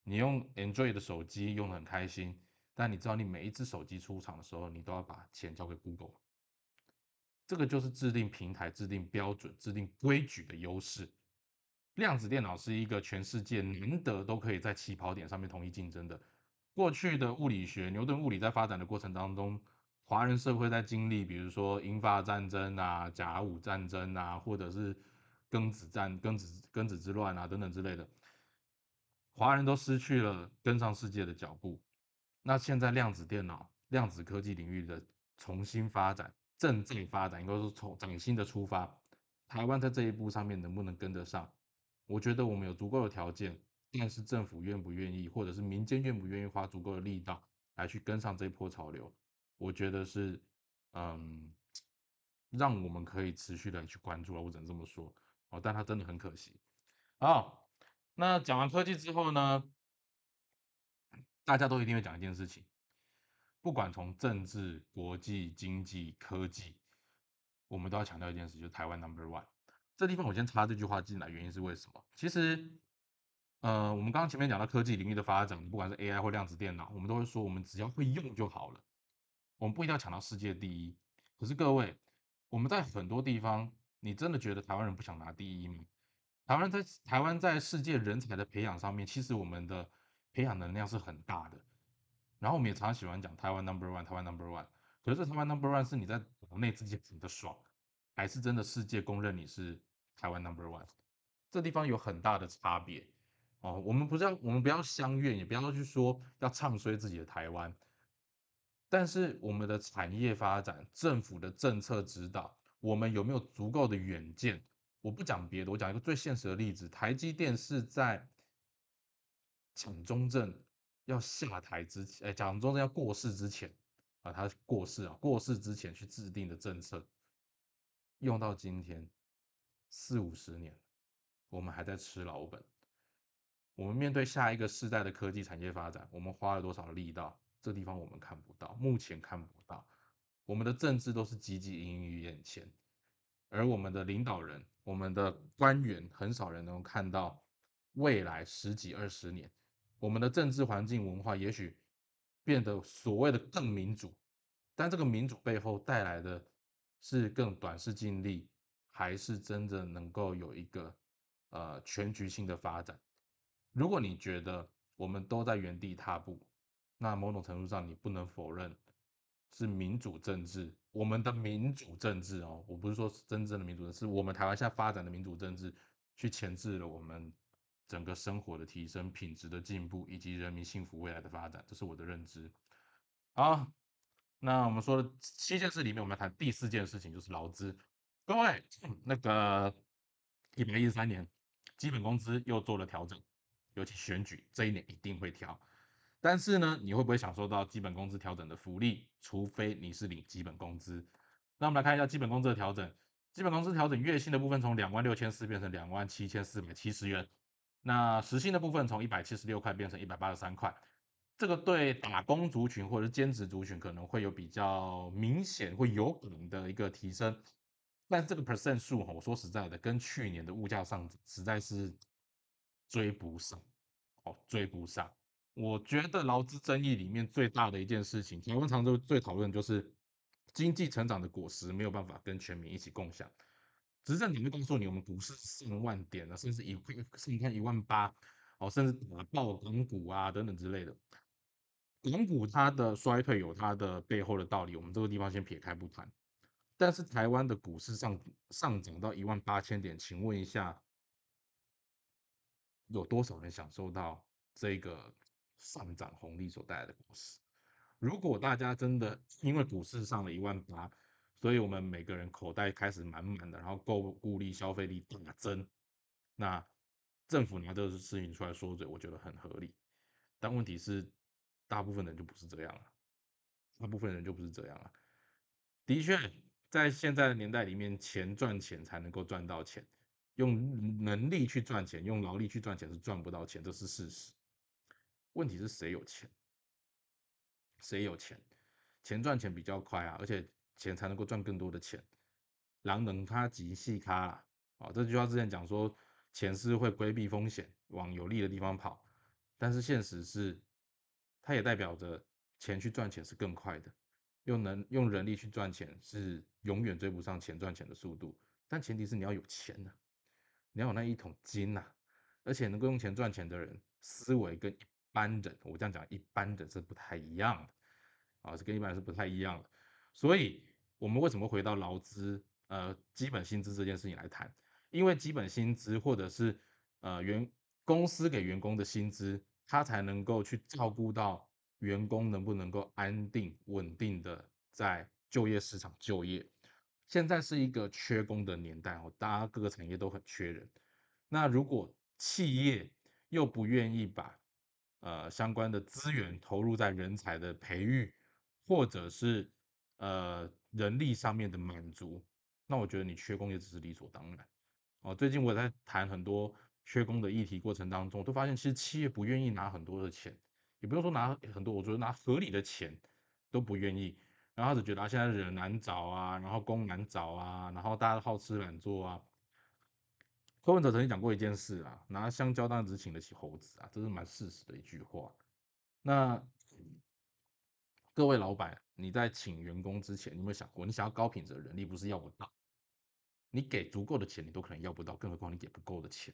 你用 Android 的手机用的很开心。但你知道，你每一只手机出厂的时候，你都要把钱交给 Google。这个就是制定平台、制定标准、制定规矩的优势。量子电脑是一个全世界难得都可以在起跑点上面统一竞争的。过去的物理学，牛顿物理在发展的过程当中，华人社会在经历，比如说英法战争啊、甲午战争啊，或者是庚子战、庚子庚子之乱啊等等之类的，华人都失去了跟上世界的脚步。那现在量子电脑、量子科技领域的重新发展正在发展，应该说从崭新的出发。台湾在这一步上面能不能跟得上？我觉得我们有足够的条件，但是政府愿不愿意，或者是民间愿不愿意花足够的力道来去跟上这一波潮流？我觉得是，嗯，让我们可以持续的去关注了。我只能这么说哦，但它真的很可惜。好，那讲完科技之后呢？大家都一定会讲一件事情，不管从政治、国际、经济、科技，我们都要强调一件事，就是台湾 Number One。这地方我先插这句话进来，原因是为什么？其实，呃，我们刚刚前面讲到科技领域的发展，不管是 AI 或量子电脑，我们都会说，我们只要会用就好了，我们不一定要抢到世界第一。可是各位，我们在很多地方你真的觉得台湾人不想拿第一吗？台湾在台湾在世界人才的培养上面，其实我们的培养能量是很大的。然后我们也常常喜欢讲台湾 number one，台湾 number one。可是台湾 number one 是你在国内自己很的爽，还是真的世界公认你是台湾 number one？这地方有很大的差别哦。我们不要我们不要相怨，也不要去说要唱衰自己的台湾。但是我们的产业发展、政府的政策指导，我们有没有足够的远见？我不讲别的，我讲一个最现实的例子：台积电是在蒋中正要下台之前，哎，蒋中正要过世之前啊，他过世啊，过世之前去制定的政策，用到今天四五十年，我们还在吃老本。我们面对下一个世代的科技产业发展，我们花了多少力道？这地方我们看不到，目前看不到。我们的政治都是汲汲营营于眼前，而我们的领导人、我们的官员，很少人能够看到未来十几二十年，我们的政治环境、文化也许变得所谓的更民主，但这个民主背后带来的是更短视近利，还是真的能够有一个呃全局性的发展？如果你觉得我们都在原地踏步，那某种程度上，你不能否认是民主政治，我们的民主政治哦，我不是说真正的民主，是我们台湾现在发展的民主政治，去钳制了我们整个生活的提升、品质的进步以及人民幸福未来的发展，这是我的认知。好，那我们说的七件事里面，我们要谈第四件事情，就是劳资。各位，那个一百一十三年基本工资又做了调整，尤其选举这一年一定会调。但是呢，你会不会享受到基本工资调整的福利？除非你是领基本工资。那我们来看一下基本工资的调整。基本工资调整月薪的部分从两万六千四变成两万七千四百七十元。那时薪的部分从一百七十六块变成一百八十三块。这个对打工族群或者是兼职族群可能会有比较明显会有可能的一个提升。但这个 percent 数哈，我说实在的，跟去年的物价上涨实在是追不上，哦，追不上。我觉得劳资争议里面最大的一件事情，台湾常州最讨论就是经济成长的果实没有办法跟全民一起共享。执政党会告诉你，我们股市上万点了，甚至一块，甚至看一万八，哦，甚至打爆港股啊等等之类的。港股它的衰退有它的背后的道理，我们这个地方先撇开不谈。但是台湾的股市上上涨到一万八千点，请问一下，有多少人享受到这个？上涨红利所带来的股市。如果大家真的因为股市上了一万八，所以我们每个人口袋开始满满的，然后购物力、消费力大增，那政府拿这个事情出来说嘴，我觉得很合理。但问题是，大部分人就不是这样了，大部分人就不是这样了。的确，在现在的年代里面，钱赚钱才能够赚到钱，用能力去赚钱，用劳力去赚钱是赚不到钱，这是事实。问题是谁有钱？谁有钱？钱赚钱比较快啊，而且钱才能够赚更多的钱。狼能他即细咖啊，这句话之前讲说，钱是会规避风险，往有利的地方跑。但是现实是，它也代表着钱去赚钱是更快的，用能用人力去赚钱是永远追不上钱赚钱的速度。但前提是你要有钱呐，你要有那一桶金呐，而且能够用钱赚钱的人，思维跟一。般人，我这样讲，一般的是不太一样的，啊，是跟一般人是不太一样的。所以，我们为什么回到劳资，呃，基本薪资这件事情来谈？因为基本薪资或者是呃员公司给员工的薪资，他才能够去照顾到员工能不能够安定稳定的在就业市场就业。现在是一个缺工的年代哦，大家各个产业都很缺人。那如果企业又不愿意把呃，相关的资源投入在人才的培育，或者是呃人力上面的满足，那我觉得你缺工也只是理所当然。哦，最近我也在谈很多缺工的议题过程当中，都发现其实企业不愿意拿很多的钱，也不用说拿很多，我觉得拿合理的钱都不愿意，然后只觉得现在人难找啊，然后工难找啊，然后大家好吃懒做啊。柯文哲曾经讲过一件事啊，拿香蕉当然只请得起猴子啊，这是蛮事实的一句话。那各位老板，你在请员工之前，你有没有想过，你想要高品质的人力，不是要我大，你给足够的钱，你都可能要不到，更何况你给不够的钱。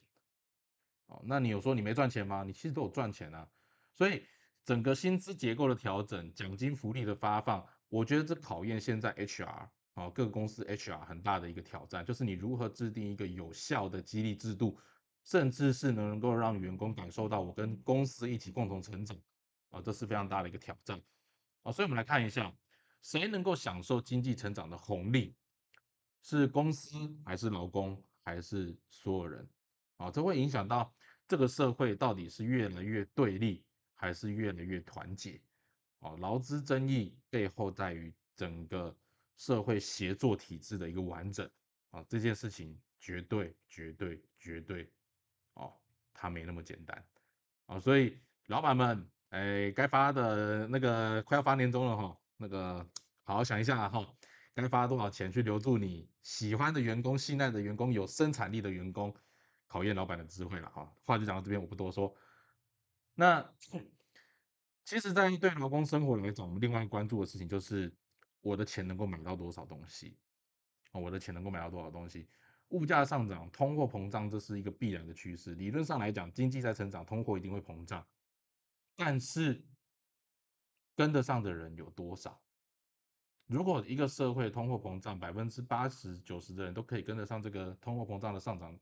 哦，那你有说你没赚钱吗？你其实都有赚钱啊。所以整个薪资结构的调整、奖金福利的发放，我觉得这考验现在 HR 哦，各个公司 HR 很大的一个挑战，就是你如何制定一个有效的激励制度，甚至是能够让员工感受到我跟公司一起共同成长啊，这是非常大的一个挑战啊。所以我们来看一下，谁能够享受经济成长的红利？是公司还是劳工还是所有人？啊，这会影响到这个社会到底是越来越对立还是越来越团结？啊，劳资争议背后在于整个社会协作体制的一个完整。啊，这件事情绝对绝对绝对，哦，它没那么简单。啊，所以老板们，哎，该发的那个快要发年终了哈，那个好好想一下哈。该发多少钱去留住你喜欢的员工、信赖的员工、有生产力的员工？考验老板的智慧了哈。话就讲到这边，我不多说。那其实，在对劳工生活来讲，我们另外关注的事情就是我的钱能够买到多少东西？我的钱能够买到多少东西？物价上涨、通货膨胀，这是一个必然的趋势。理论上来讲，经济在成长，通货一定会膨胀。但是跟得上的人有多少？如果一个社会通货膨胀百分之八十九十的人都可以跟得上这个通货膨胀的上涨，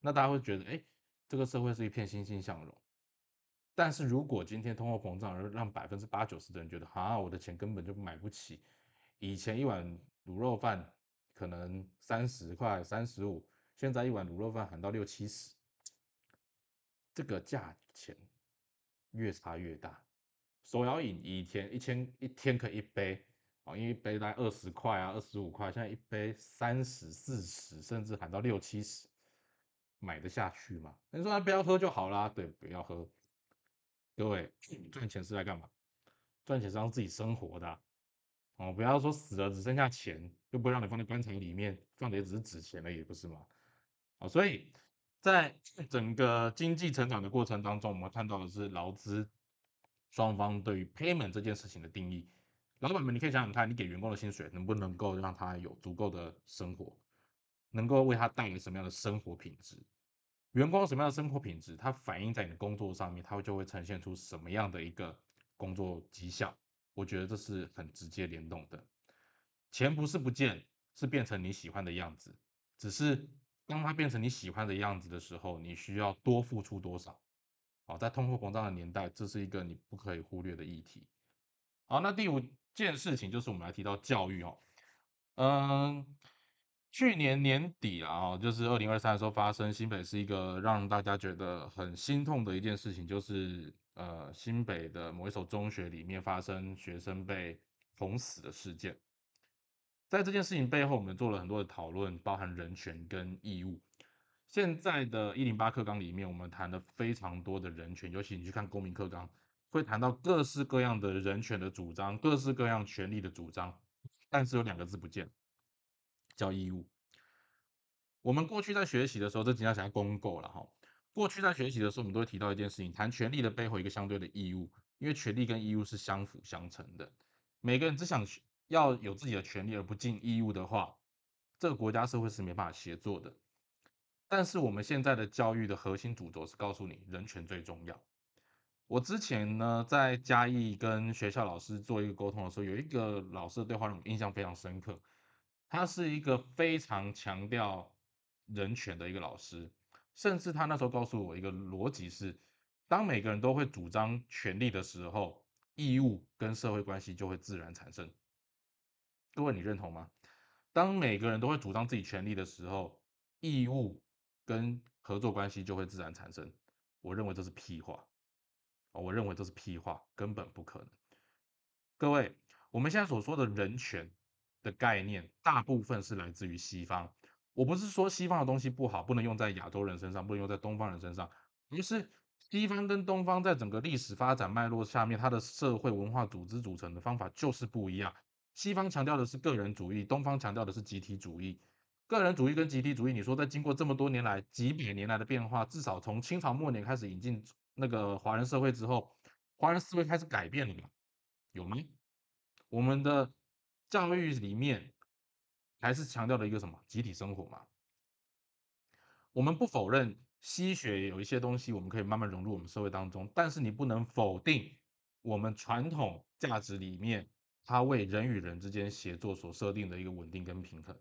那大家会觉得，哎，这个社会是一片欣欣向荣。但是如果今天通货膨胀而让百分之八九十的人觉得，啊，我的钱根本就买不起，以前一碗卤肉饭可能三十块、三十五，现在一碗卤肉饭喊到六七十，这个价钱越差越大。手摇饮以前一千一天可以一杯。啊，因为一杯大概二十块啊，二十五块，现在一杯三十四十，甚至喊到六七十，买得下去吗？你说不要喝就好啦，对，不要喝。各位赚钱是来干嘛？赚钱是让自己生活的。哦，不要说死了只剩下钱，又不会让你放在棺材里面，放的也只是纸钱了，也不是吗？哦，所以在整个经济成长的过程当中，我们看到的是劳资双方对于 payment 这件事情的定义。老板们，你可以想想看，你给员工的薪水能不能够让他有足够的生活，能够为他带来什么样的生活品质？员工什么样的生活品质，它反映在你的工作上面，它就会呈现出什么样的一个工作绩效。我觉得这是很直接联动的。钱不是不见，是变成你喜欢的样子。只是当它变成你喜欢的样子的时候，你需要多付出多少？好，在通货膨胀的年代，这是一个你不可以忽略的议题。好，那第五。件事情就是我们来提到教育哦，嗯，去年年底啊，就是二零二三的时候发生新北是一个让大家觉得很心痛的一件事情，就是呃新北的某一所中学里面发生学生被捅死的事件。在这件事情背后，我们做了很多的讨论，包含人权跟义务。现在的一零八课纲里面，我们谈了非常多的人权，尤其你去看公民课纲。会谈到各式各样的人权的主张，各式各样权利的主张，但是有两个字不见，叫义务。我们过去在学习的时候，这几条讲公构了哈。过去在学习的时候，我们都会提到一件事情，谈权利的背后一个相对的义务，因为权利跟义务是相辅相成的。每个人只想要有自己的权利而不尽义务的话，这个国家社会是没办法协作的。但是我们现在的教育的核心主轴是告诉你，人权最重要。我之前呢，在嘉义跟学校老师做一个沟通的时候，有一个老师的对话让我印象非常深刻。他是一个非常强调人权的一个老师，甚至他那时候告诉我一个逻辑是：当每个人都会主张权利的时候，义务跟社会关系就会自然产生。各位，你认同吗？当每个人都会主张自己权利的时候，义务跟合作关系就会自然产生。我认为这是屁话。我认为这是屁话，根本不可能。各位，我们现在所说的人权的概念，大部分是来自于西方。我不是说西方的东西不好，不能用在亚洲人身上，不能用在东方人身上。而是西方跟东方在整个历史发展脉络下面，它的社会文化组织组成的方法就是不一样。西方强调的是个人主义，东方强调的是集体主义。个人主义跟集体主义，你说在经过这么多年来、几百年来的变化，至少从清朝末年开始引进。那个华人社会之后，华人思维开始改变了吗？有吗？我们的教育里面还是强调的一个什么集体生活嘛？我们不否认吸血有一些东西我们可以慢慢融入我们社会当中，但是你不能否定我们传统价值里面它为人与人之间协作所设定的一个稳定跟平衡。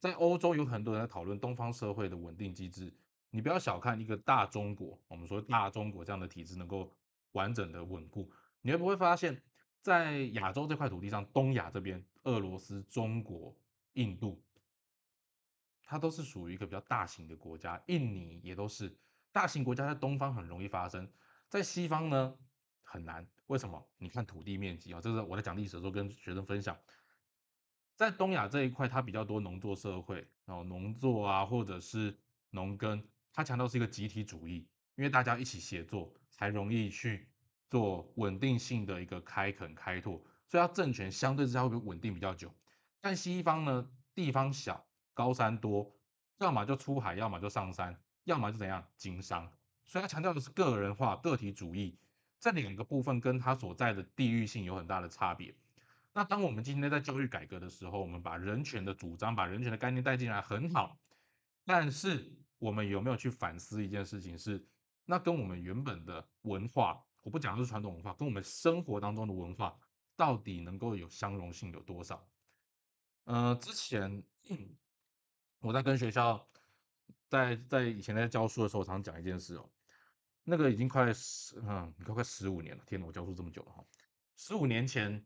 在欧洲有很多人在讨论东方社会的稳定机制，你不要小看一个大中国，我们说大中国这样的体制能够完整的稳固，你会不会发现，在亚洲这块土地上，东亚这边，俄罗斯、中国、印度。它都是属于一个比较大型的国家，印尼也都是大型国家，在东方很容易发生，在西方呢很难。为什么？你看土地面积啊，这是我在讲历史的时候跟学生分享，在东亚这一块，它比较多农作社会，然后农作啊，或者是农耕，它强调是一个集体主义，因为大家一起协作，才容易去做稳定性的一个开垦开拓，所以它政权相对之下会稳定比较久。但西方呢，地方小。高山多，要么就出海，要么就上山，要么就怎样经商。所以它强调的是个人化、个体主义这两个部分，跟他所在的地域性有很大的差别。那当我们今天在教育改革的时候，我们把人权的主张、把人权的概念带进来很好，但是我们有没有去反思一件事情？是那跟我们原本的文化，我不讲的是传统文化，跟我们生活当中的文化，到底能够有相容性有多少？呃，之前。我在跟学校，在在以前在教书的时候，常讲一件事哦，那个已经快十嗯，快快十五年了。天哪，我教书这么久了哈！十五年前，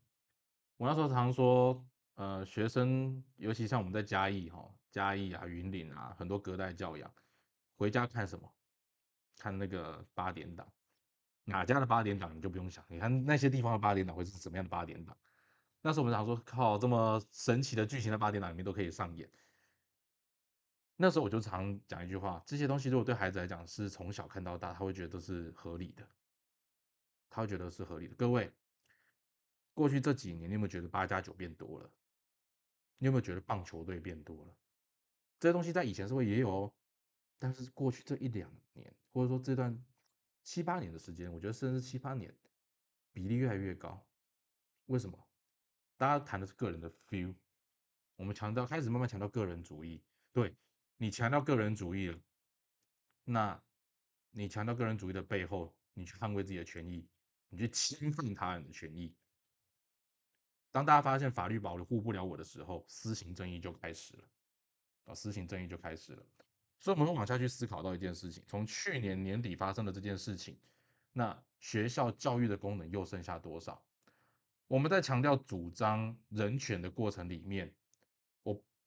我那时候常说，呃，学生，尤其像我们在嘉义哈，嘉义啊、云林啊，很多隔代教养，回家看什么？看那个八点档，哪家的八点档你就不用想，你看那些地方的八点档会是什么样的八点档？那时候我们常说，靠，这么神奇的剧情在八点档里面都可以上演。那时候我就常讲一句话：这些东西如果对孩子来讲是从小看到大，他会觉得是合理的，他会觉得是合理的。各位，过去这几年，你有没有觉得八加九变多了？你有没有觉得棒球队变多了？这些东西在以前社会也有哦，但是过去这一两年，或者说这段七八年的时间，我觉得甚至七八年比例越来越高。为什么？大家谈的是个人的 feel，我们强调开始慢慢强调个人主义，对。你强调个人主义了，那你强调个人主义的背后，你去捍卫自己的权益，你去侵犯他人的权益。当大家发现法律保护不了我的时候，私刑正义就开始了，啊，私刑正义就开始了。所以，我们往下去思考到一件事情：从去年年底发生的这件事情，那学校教育的功能又剩下多少？我们在强调主张人权的过程里面。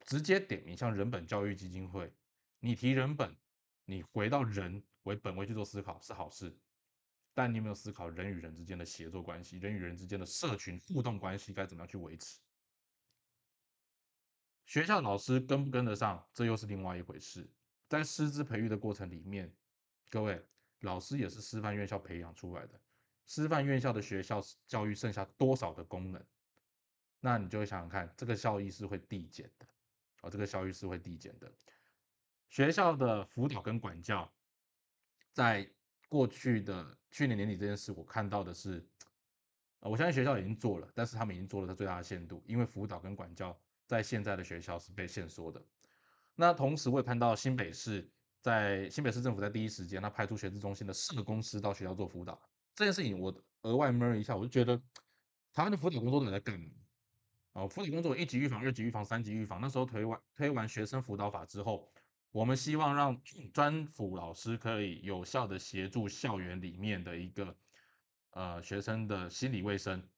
直接点名像人本教育基金会，你提人本，你回到人为本位去做思考是好事，但你有没有思考人与人之间的协作关系，人与人之间的社群互动关系该怎么样去维持？学校老师跟不跟得上，这又是另外一回事。在师资培育的过程里面，各位老师也是师范院校培养出来的，师范院校的学校教育剩下多少的功能？那你就会想想看，这个效益是会递减的。哦，这个效率是会递减的。学校的辅导跟管教，在过去的去年年底这件事，我看到的是，我相信学校已经做了，但是他们已经做了它最大的限度，因为辅导跟管教在现在的学校是被限缩的。那同时，我也看到新北市在新北市政府在第一时间，他派出学资中心的四个公司到学校做辅导这件事情，我额外闷一下，我就觉得台湾的辅导工作者在干？哦，辅导工作一级预防、二级预防、三级预防。那时候推完推完学生辅导法之后，我们希望让专辅老师可以有效的协助校园里面的一个呃学生的心理卫生。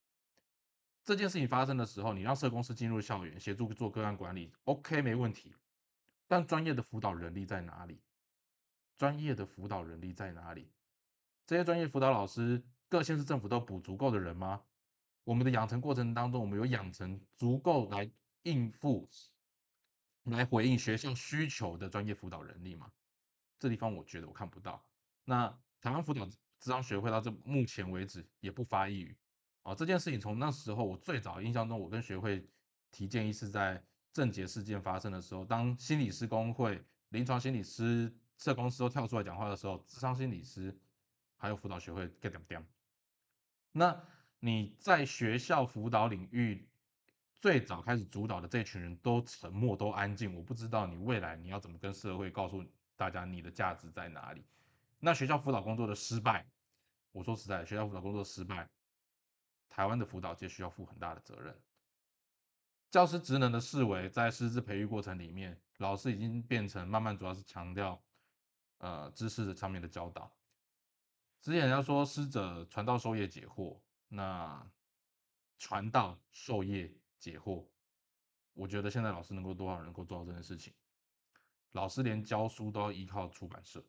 这件事情发生的时候，你让社工师进入校园协助做个案管理，OK 没问题。但专业的辅导人力在哪里？专业的辅导人力在哪里？这些专业辅导老师，各县市政府都补足够的人吗？我们的养成过程当中，我们有养成足够来应付、来回应学校需求的专业辅导能力吗？这地方我觉得我看不到。那台湾辅导智商学会到这目前为止也不发一语。啊，这件事情从那时候我最早印象中，我跟学会提建议是在症结事件发生的时候，当心理师工会、临床心理师、社工师都跳出来讲话的时候，智商心理师还有辅导学会 get 点点。那。你在学校辅导领域最早开始主导的这群人都沉默都安静，我不知道你未来你要怎么跟社会告诉大家你的价值在哪里。那学校辅导工作的失败，我说实在，学校辅导工作失败，台湾的辅导界需要负很大的责任。教师职能的视为在师资培育过程里面，老师已经变成慢慢主要是强调，呃，知识的上面的教导。之前人家说师者传道授业解惑，那传道授业解惑，我觉得现在老师能够多少人能够做到这件事情？老师连教书都要依靠出版社，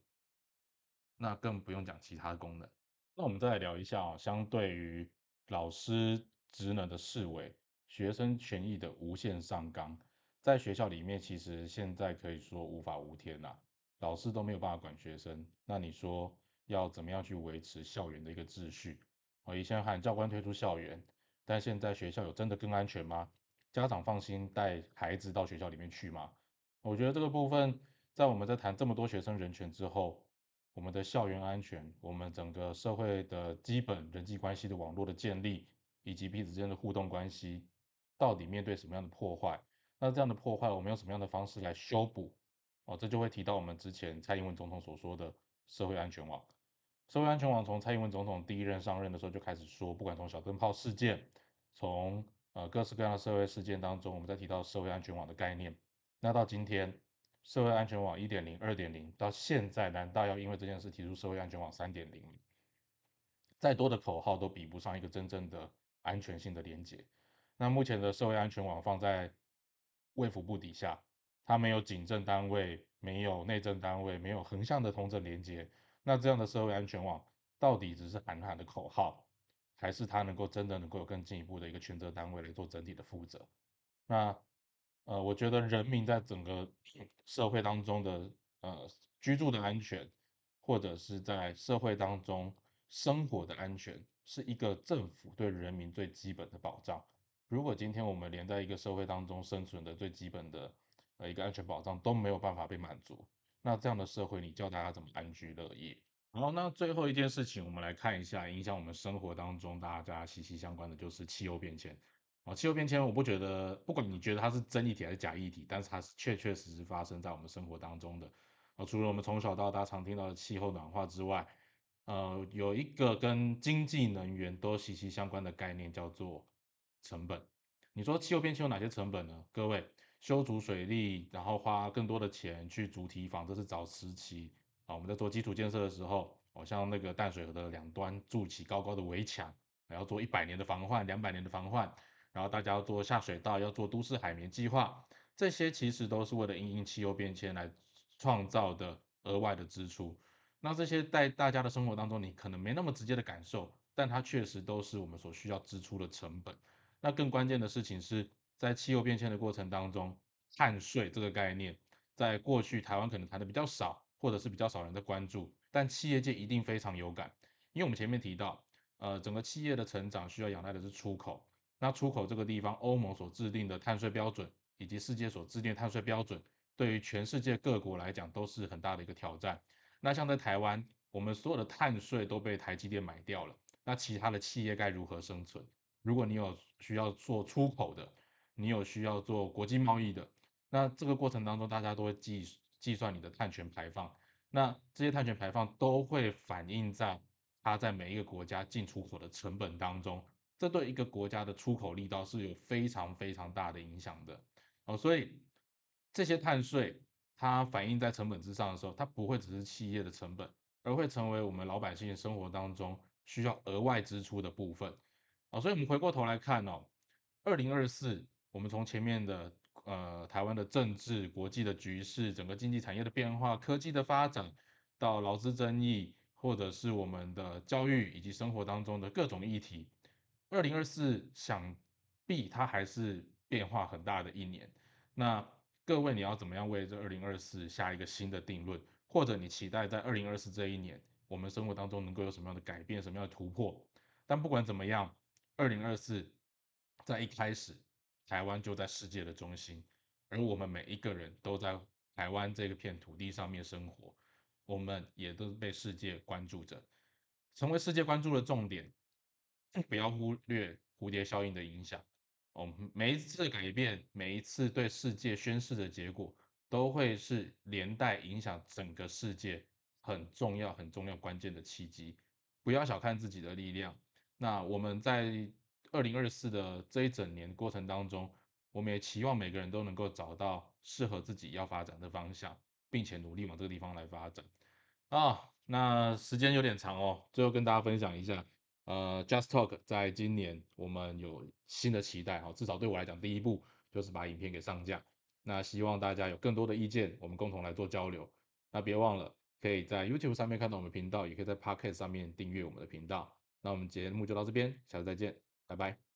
那更不用讲其他的功能。那我们再来聊一下哦，相对于老师职能的视为。学生权益的无限上纲，在学校里面，其实现在可以说无法无天呐，老师都没有办法管学生。那你说要怎么样去维持校园的一个秩序？哦以前喊教官退出校园，但现在学校有真的更安全吗？家长放心带孩子到学校里面去吗？我觉得这个部分，在我们在谈这么多学生人权之后，我们的校园安全，我们整个社会的基本人际关系的网络的建立，以及彼此之间的互动关系。到底面对什么样的破坏？那这样的破坏，我们用什么样的方式来修补？哦，这就会提到我们之前蔡英文总统所说的社会安全网。社会安全网从蔡英文总统第一任上任的时候就开始说，不管从小灯泡事件，从呃各式各样的社会事件当中，我们在提到社会安全网的概念。那到今天，社会安全网一点零、二点零，到现在，难道要因为这件事提出社会安全网三点零？再多的口号都比不上一个真正的安全性的连接。那目前的社会安全网放在卫福部底下，它没有警政单位，没有内政单位，没有横向的同整连接。那这样的社会安全网到底只是喊喊的口号，还是它能够真的能够有更进一步的一个权责单位来做整体的负责？那呃，我觉得人民在整个社会当中的呃居住的安全，或者是在社会当中生活的安全，是一个政府对人民最基本的保障。如果今天我们连在一个社会当中生存的最基本的呃一个安全保障都没有办法被满足，那这样的社会你叫大家怎么安居乐业？好，那最后一件事情，我们来看一下影响我们生活当中大家息息相关的就是气候变迁。啊，气候变迁我不觉得，不管你觉得它是真议题还是假议题，但是它是确确实实发生在我们生活当中的。啊，除了我们从小到大常听到的气候暖化之外，呃，有一个跟经济能源都息息相关的概念叫做。成本，你说气候变迁有哪些成本呢？各位，修筑水利，然后花更多的钱去筑堤防，这是早时期啊，我们在做基础建设的时候，哦，像那个淡水河的两端筑起高高的围墙，还要做一百年的防患，两百年的防患，然后大家要做下水道，要做都市海绵计划，这些其实都是为了因应气候变迁来创造的额外的支出。那这些在大家的生活当中，你可能没那么直接的感受，但它确实都是我们所需要支出的成本。那更关键的事情是在气候变迁的过程当中，碳税这个概念，在过去台湾可能谈的比较少，或者是比较少人的关注，但企业界一定非常有感，因为我们前面提到，呃，整个企业的成长需要仰赖的是出口，那出口这个地方，欧盟所制定的碳税标准，以及世界所制定碳税标准，对于全世界各国来讲都是很大的一个挑战。那像在台湾，我们所有的碳税都被台积电买掉了，那其他的企业该如何生存？如果你有需要做出口的，你有需要做国际贸易的，那这个过程当中，大家都会计计算你的碳权排放，那这些碳权排放都会反映在它在每一个国家进出口的成本当中，这对一个国家的出口力道是有非常非常大的影响的哦。所以这些碳税它反映在成本之上的时候，它不会只是企业的成本，而会成为我们老百姓生活当中需要额外支出的部分。啊，所以我们回过头来看哦，二零二四，我们从前面的呃台湾的政治、国际的局势、整个经济产业的变化、科技的发展，到劳资争议，或者是我们的教育以及生活当中的各种议题，二零二四想必它还是变化很大的一年。那各位你要怎么样为这二零二四下一个新的定论，或者你期待在二零二四这一年，我们生活当中能够有什么样的改变、什么样的突破？但不管怎么样。二零二四，在一开始，台湾就在世界的中心，而我们每一个人都在台湾这个片土地上面生活，我们也都被世界关注着，成为世界关注的重点。不要忽略蝴蝶效应的影响，哦，每一次改变，每一次对世界宣示的结果，都会是连带影响整个世界很重要、很重要、关键的契机。不要小看自己的力量。那我们在二零二四的这一整年过程当中，我们也期望每个人都能够找到适合自己要发展的方向，并且努力往这个地方来发展。啊，那时间有点长哦，最后跟大家分享一下，呃，Just Talk 在今年我们有新的期待哈，至少对我来讲，第一步就是把影片给上架。那希望大家有更多的意见，我们共同来做交流。那别忘了可以在 YouTube 上面看到我们频道，也可以在 Podcast 上面订阅我们的频道。那我们节目就到这边，下次再见，拜拜。